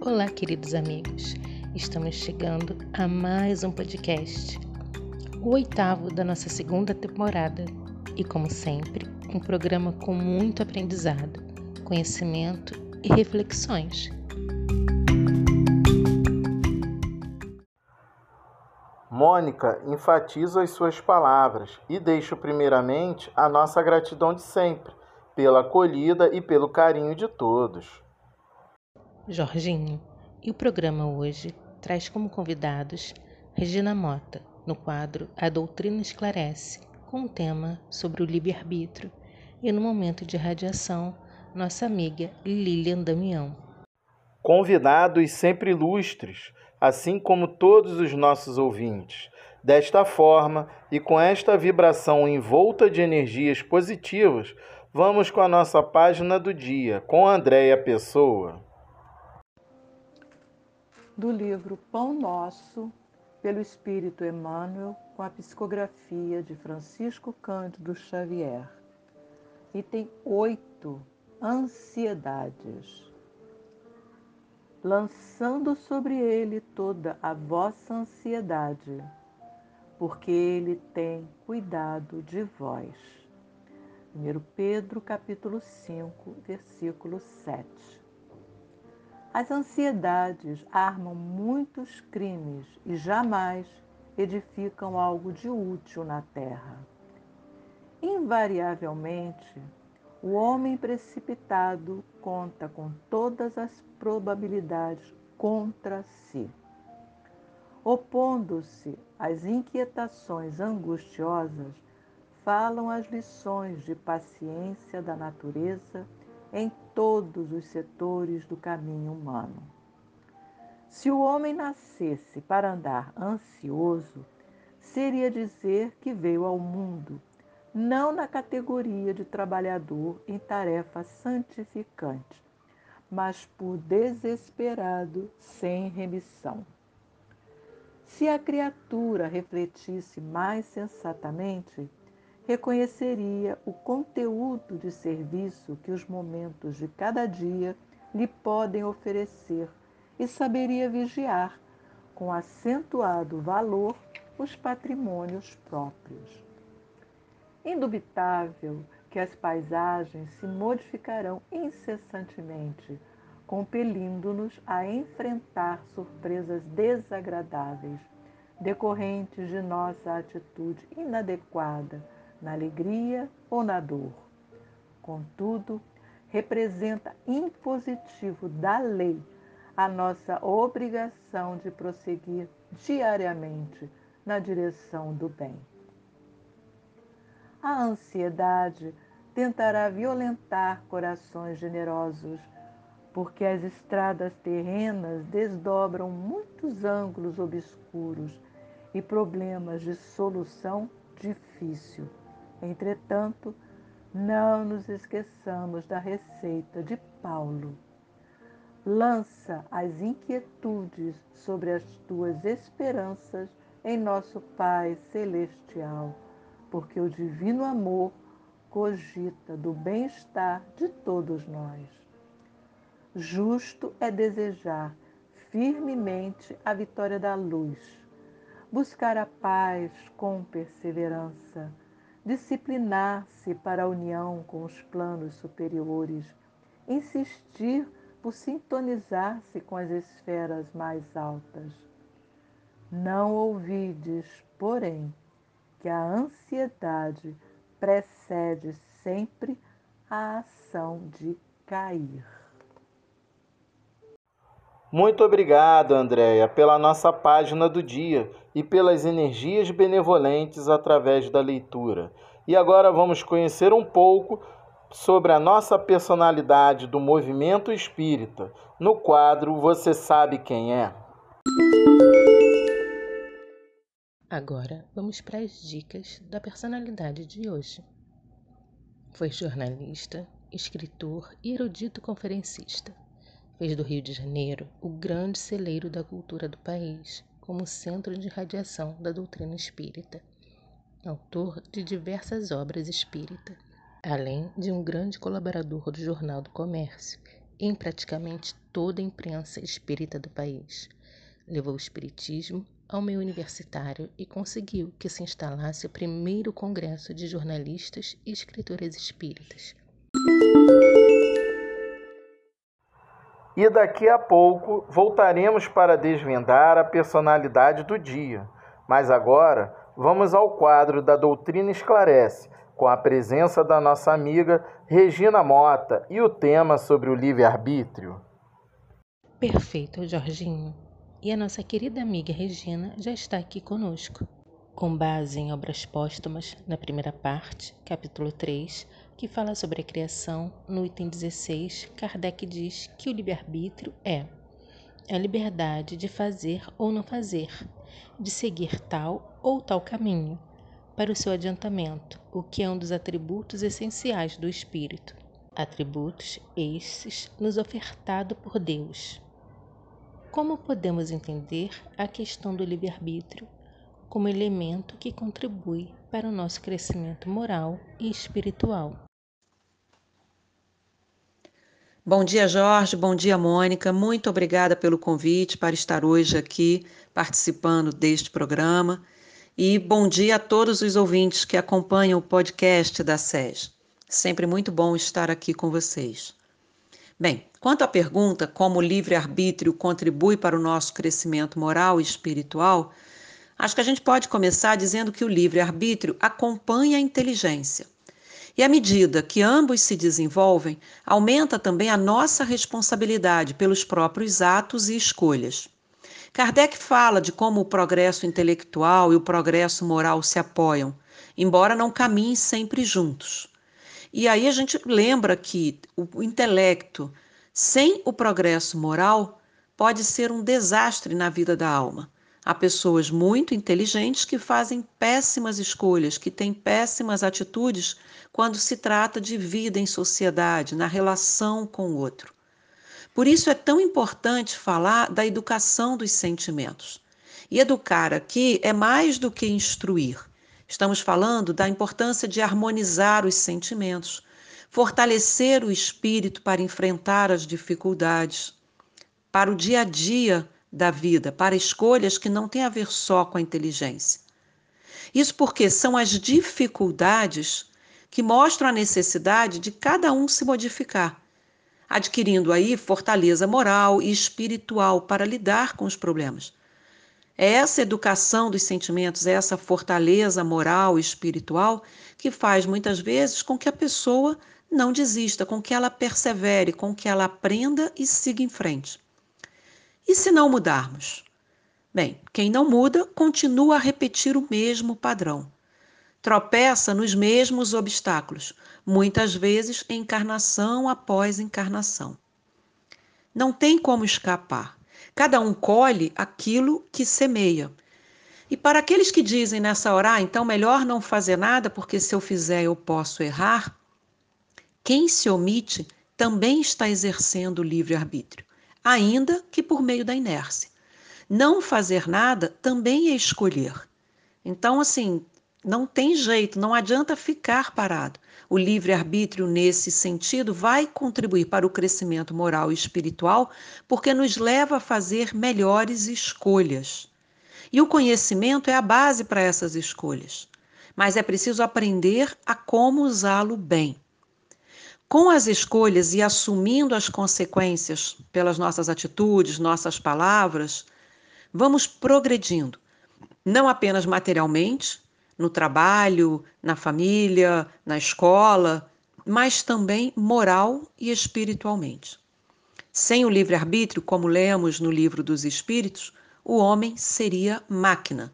Olá, queridos amigos. Estamos chegando a mais um podcast, o oitavo da nossa segunda temporada. E, como sempre, um programa com muito aprendizado, conhecimento e reflexões. Mônica enfatiza as suas palavras e deixo primeiramente a nossa gratidão de sempre pela acolhida e pelo carinho de todos. Jorginho, e o programa hoje traz como convidados Regina Mota, no quadro A Doutrina Esclarece, com o tema sobre o livre-arbítrio, e no momento de radiação, nossa amiga Lilian Damião. Convidados sempre ilustres, assim como todos os nossos ouvintes. Desta forma e com esta vibração envolta de energias positivas, vamos com a nossa página do dia, com Andréia Pessoa do livro Pão Nosso, pelo Espírito Emmanuel, com a psicografia de Francisco Cândido Xavier. Item 8. Ansiedades. Lançando sobre ele toda a vossa ansiedade, porque ele tem cuidado de vós. 1 Pedro capítulo 5, versículo 7. As ansiedades armam muitos crimes e jamais edificam algo de útil na terra. Invariavelmente, o homem precipitado conta com todas as probabilidades contra si. Opondo-se às inquietações angustiosas, falam as lições de paciência da natureza em todos os setores do caminho humano. Se o homem nascesse para andar ansioso, seria dizer que veio ao mundo não na categoria de trabalhador em tarefa santificante, mas por desesperado sem remissão. Se a criatura refletisse mais sensatamente, reconheceria o conteúdo de serviço que os momentos de cada dia lhe podem oferecer e saberia vigiar com acentuado valor os patrimônios próprios. Indubitável que as paisagens se modificarão incessantemente, compelindo-nos a enfrentar surpresas desagradáveis, decorrentes de nossa atitude inadequada na alegria ou na dor. Contudo, representa impositivo da lei a nossa obrigação de prosseguir diariamente na direção do bem. A ansiedade tentará violentar corações generosos, porque as estradas terrenas desdobram muitos ângulos obscuros e problemas de solução difícil. Entretanto, não nos esqueçamos da receita de Paulo. Lança as inquietudes sobre as tuas esperanças em nosso Pai Celestial, porque o divino amor cogita do bem-estar de todos nós. Justo é desejar firmemente a vitória da luz, buscar a paz com perseverança disciplinar-se para a união com os planos superiores, insistir por sintonizar-se com as esferas mais altas. Não ouvides, porém, que a ansiedade precede sempre a ação de cair. Muito obrigado, Andréia, pela nossa página do dia e pelas energias benevolentes através da leitura. E agora vamos conhecer um pouco sobre a nossa personalidade do movimento espírita no quadro Você Sabe Quem É? Agora vamos para as dicas da personalidade de hoje. Foi jornalista, escritor e erudito conferencista fez do Rio de Janeiro o grande celeiro da cultura do país, como centro de radiação da doutrina espírita. Autor de diversas obras espírita, além de um grande colaborador do Jornal do Comércio em praticamente toda a imprensa espírita do país. Levou o espiritismo ao meio universitário e conseguiu que se instalasse o primeiro congresso de jornalistas e escritores espíritas. E daqui a pouco voltaremos para desvendar a personalidade do dia. Mas agora vamos ao quadro da Doutrina Esclarece, com a presença da nossa amiga Regina Mota e o tema sobre o livre-arbítrio. Perfeito, Jorginho. E a nossa querida amiga Regina já está aqui conosco. Com base em obras póstumas, na primeira parte, capítulo 3, que fala sobre a criação, no item 16, Kardec diz que o livre-arbítrio é a liberdade de fazer ou não fazer, de seguir tal ou tal caminho, para o seu adiantamento, o que é um dos atributos essenciais do espírito. Atributos esses nos ofertado por Deus. Como podemos entender a questão do livre-arbítrio como elemento que contribui para o nosso crescimento moral e espiritual? Bom dia, Jorge. Bom dia, Mônica. Muito obrigada pelo convite para estar hoje aqui participando deste programa e bom dia a todos os ouvintes que acompanham o podcast da SES. Sempre muito bom estar aqui com vocês. Bem, quanto à pergunta como o livre-arbítrio contribui para o nosso crescimento moral e espiritual, acho que a gente pode começar dizendo que o livre-arbítrio acompanha a inteligência. E à medida que ambos se desenvolvem, aumenta também a nossa responsabilidade pelos próprios atos e escolhas. Kardec fala de como o progresso intelectual e o progresso moral se apoiam, embora não caminhem sempre juntos. E aí a gente lembra que o intelecto, sem o progresso moral, pode ser um desastre na vida da alma. Há pessoas muito inteligentes que fazem péssimas escolhas, que têm péssimas atitudes quando se trata de vida em sociedade, na relação com o outro. Por isso é tão importante falar da educação dos sentimentos. E educar aqui é mais do que instruir. Estamos falando da importância de harmonizar os sentimentos, fortalecer o espírito para enfrentar as dificuldades, para o dia a dia da vida, para escolhas que não têm a ver só com a inteligência. Isso porque são as dificuldades que mostram a necessidade de cada um se modificar adquirindo aí fortaleza moral e espiritual para lidar com os problemas. É essa educação dos sentimentos, é essa fortaleza moral e espiritual que faz muitas vezes com que a pessoa não desista, com que ela persevere, com que ela aprenda e siga em frente. E se não mudarmos? Bem, quem não muda continua a repetir o mesmo padrão. Tropeça nos mesmos obstáculos, muitas vezes encarnação após encarnação. Não tem como escapar. Cada um colhe aquilo que semeia. E para aqueles que dizem nessa hora, ah, então melhor não fazer nada, porque se eu fizer eu posso errar, quem se omite também está exercendo o livre-arbítrio, ainda que por meio da inércia. Não fazer nada também é escolher. Então, assim, não tem jeito, não adianta ficar parado. O livre-arbítrio, nesse sentido, vai contribuir para o crescimento moral e espiritual, porque nos leva a fazer melhores escolhas. E o conhecimento é a base para essas escolhas. Mas é preciso aprender a como usá-lo bem. Com as escolhas e assumindo as consequências pelas nossas atitudes, nossas palavras, vamos progredindo, não apenas materialmente, no trabalho, na família, na escola, mas também moral e espiritualmente. Sem o livre-arbítrio, como lemos no livro dos Espíritos, o homem seria máquina.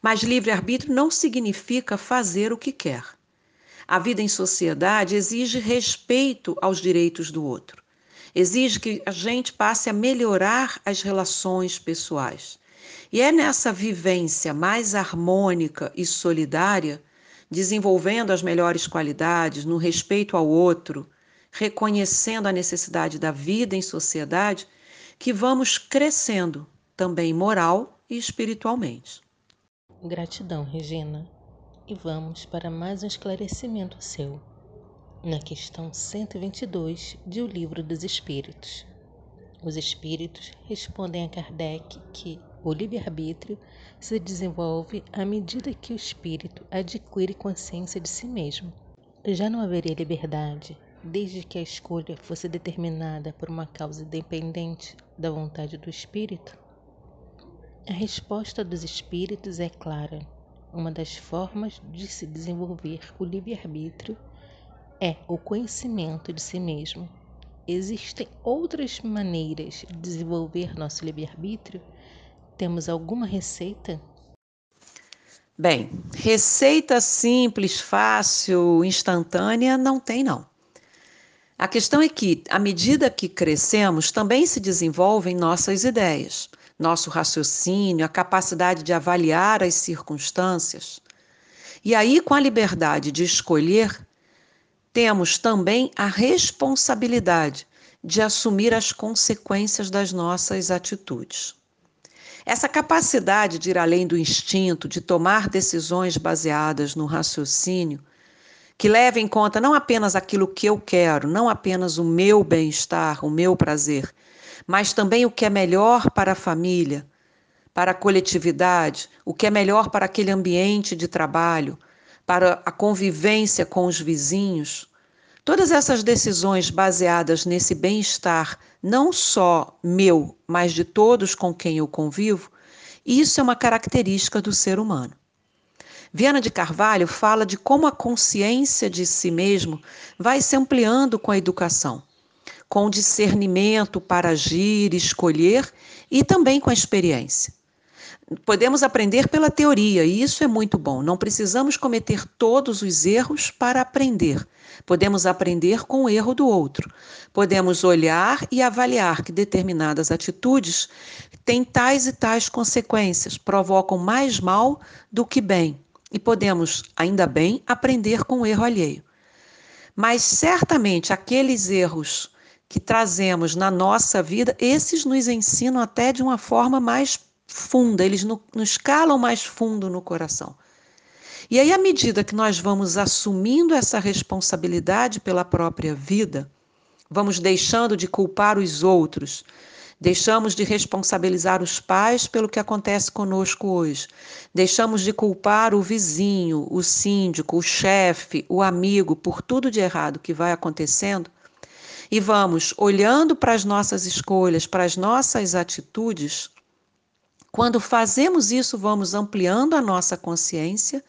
Mas livre-arbítrio não significa fazer o que quer. A vida em sociedade exige respeito aos direitos do outro. Exige que a gente passe a melhorar as relações pessoais. E é nessa vivência mais harmônica e solidária, desenvolvendo as melhores qualidades, no respeito ao outro, reconhecendo a necessidade da vida em sociedade, que vamos crescendo também moral e espiritualmente. Gratidão, Regina. E vamos para mais um esclarecimento seu. na questão 122 de O Livro dos Espíritos. Os espíritos respondem a Kardec que o livre-arbítrio se desenvolve à medida que o espírito adquire consciência de si mesmo. Já não haveria liberdade desde que a escolha fosse determinada por uma causa independente da vontade do espírito? A resposta dos espíritos é clara. Uma das formas de se desenvolver o livre-arbítrio é o conhecimento de si mesmo. Existem outras maneiras de desenvolver nosso livre-arbítrio? Temos alguma receita? Bem, receita simples, fácil, instantânea não tem não. A questão é que, à medida que crescemos, também se desenvolvem nossas ideias, nosso raciocínio, a capacidade de avaliar as circunstâncias. E aí, com a liberdade de escolher, temos também a responsabilidade de assumir as consequências das nossas atitudes. Essa capacidade de ir além do instinto, de tomar decisões baseadas no raciocínio, que leve em conta não apenas aquilo que eu quero, não apenas o meu bem-estar, o meu prazer, mas também o que é melhor para a família, para a coletividade, o que é melhor para aquele ambiente de trabalho, para a convivência com os vizinhos. Todas essas decisões baseadas nesse bem-estar, não só meu, mas de todos com quem eu convivo, isso é uma característica do ser humano. Viana de Carvalho fala de como a consciência de si mesmo vai se ampliando com a educação, com discernimento para agir, escolher e também com a experiência podemos aprender pela teoria, e isso é muito bom. Não precisamos cometer todos os erros para aprender. Podemos aprender com o erro do outro. Podemos olhar e avaliar que determinadas atitudes têm tais e tais consequências, provocam mais mal do que bem. E podemos, ainda bem, aprender com o erro alheio. Mas certamente aqueles erros que trazemos na nossa vida, esses nos ensinam até de uma forma mais funda, eles no, nos calam mais fundo no coração. E aí, à medida que nós vamos assumindo essa responsabilidade pela própria vida, vamos deixando de culpar os outros, deixamos de responsabilizar os pais pelo que acontece conosco hoje, deixamos de culpar o vizinho, o síndico, o chefe, o amigo por tudo de errado que vai acontecendo. E vamos olhando para as nossas escolhas, para as nossas atitudes, quando fazemos isso, vamos ampliando a nossa consciência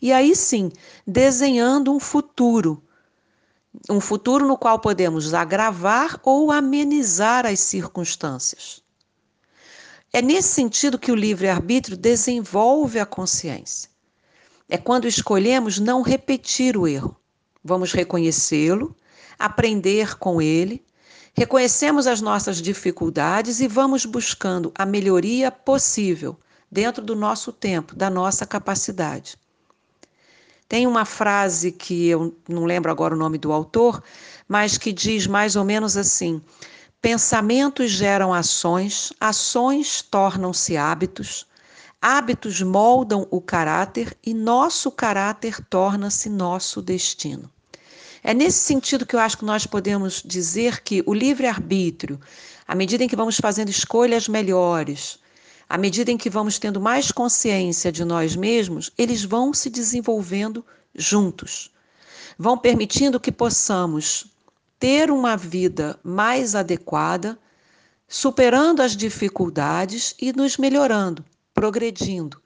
e aí sim, desenhando um futuro. Um futuro no qual podemos agravar ou amenizar as circunstâncias. É nesse sentido que o livre-arbítrio desenvolve a consciência. É quando escolhemos não repetir o erro. Vamos reconhecê-lo, aprender com ele Reconhecemos as nossas dificuldades e vamos buscando a melhoria possível dentro do nosso tempo, da nossa capacidade. Tem uma frase que eu não lembro agora o nome do autor, mas que diz mais ou menos assim: Pensamentos geram ações, ações tornam-se hábitos, hábitos moldam o caráter e nosso caráter torna-se nosso destino. É nesse sentido que eu acho que nós podemos dizer que o livre-arbítrio, à medida em que vamos fazendo escolhas melhores, à medida em que vamos tendo mais consciência de nós mesmos, eles vão se desenvolvendo juntos. Vão permitindo que possamos ter uma vida mais adequada, superando as dificuldades e nos melhorando, progredindo.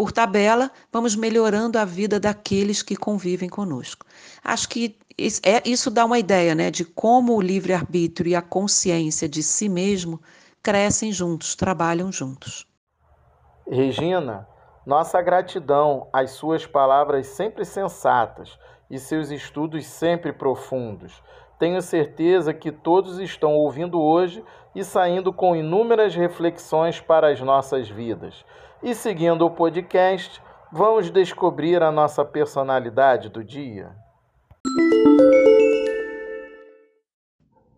Por tabela, vamos melhorando a vida daqueles que convivem conosco. Acho que é, isso dá uma ideia né, de como o livre-arbítrio e a consciência de si mesmo crescem juntos, trabalham juntos. Regina, nossa gratidão às suas palavras sempre sensatas e seus estudos sempre profundos. Tenho certeza que todos estão ouvindo hoje e saindo com inúmeras reflexões para as nossas vidas. E seguindo o podcast, vamos descobrir a nossa personalidade do dia.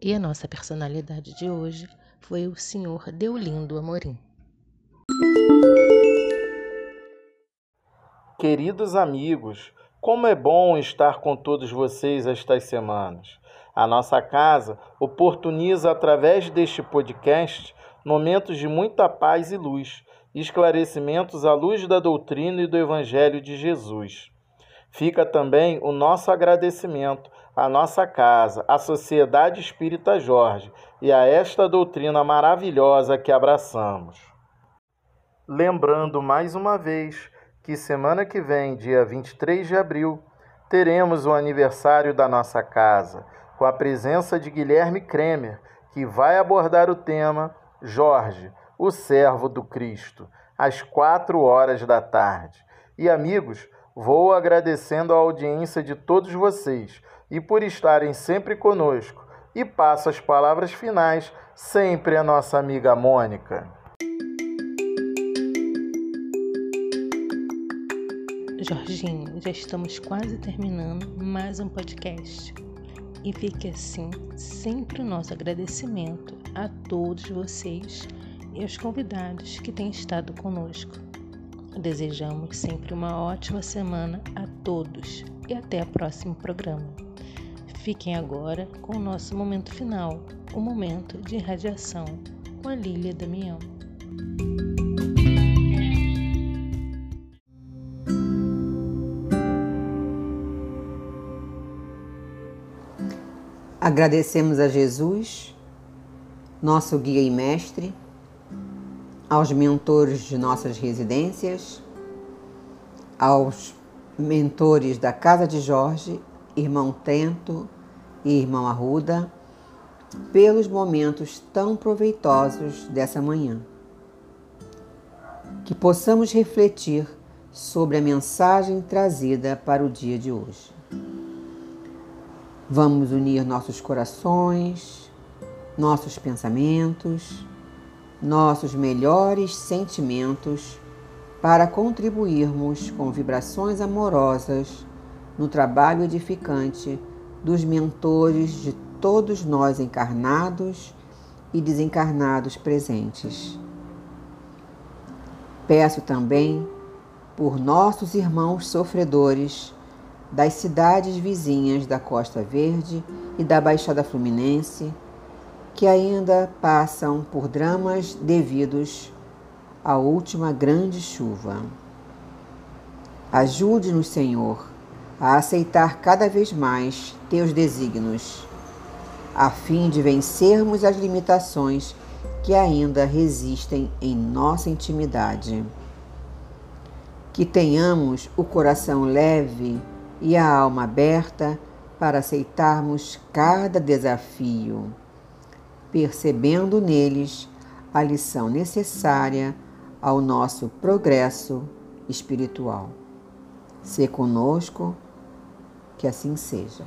E a nossa personalidade de hoje foi o Sr. Deolindo Amorim. Queridos amigos, Como é bom estar com todos vocês estas semanas. A nossa casa oportuniza, através deste podcast, momentos de muita paz e luz, esclarecimentos à luz da doutrina e do Evangelho de Jesus. Fica também o nosso agradecimento à nossa casa, à Sociedade Espírita Jorge e a esta doutrina maravilhosa que abraçamos. Lembrando mais uma vez que semana que vem, dia 23 de abril, teremos o aniversário da nossa casa, com a presença de Guilherme Kremer, que vai abordar o tema Jorge, o servo do Cristo, às quatro horas da tarde. E amigos, vou agradecendo a audiência de todos vocês e por estarem sempre conosco. E passo as palavras finais sempre à nossa amiga Mônica. Jorginho, já estamos quase terminando mais um podcast. E fique assim sempre o nosso agradecimento a todos vocês e aos convidados que têm estado conosco. Desejamos sempre uma ótima semana a todos e até o próximo programa. Fiquem agora com o nosso momento final, o momento de irradiação com a Lília Damião. Agradecemos a Jesus, nosso guia e mestre, aos mentores de nossas residências, aos mentores da Casa de Jorge irmão Trento e irmão Arruda, pelos momentos tão proveitosos dessa manhã. Que possamos refletir sobre a mensagem trazida para o dia de hoje. Vamos unir nossos corações, nossos pensamentos, nossos melhores sentimentos para contribuirmos com vibrações amorosas no trabalho edificante dos mentores de todos nós encarnados e desencarnados presentes. Peço também por nossos irmãos sofredores das cidades vizinhas da Costa Verde e da Baixada Fluminense, que ainda passam por dramas devidos à última grande chuva. Ajude-nos, Senhor, a aceitar cada vez mais teus desígnios, a fim de vencermos as limitações que ainda resistem em nossa intimidade. Que tenhamos o coração leve e a alma aberta para aceitarmos cada desafio, percebendo neles a lição necessária ao nosso progresso espiritual. Se conosco que assim seja.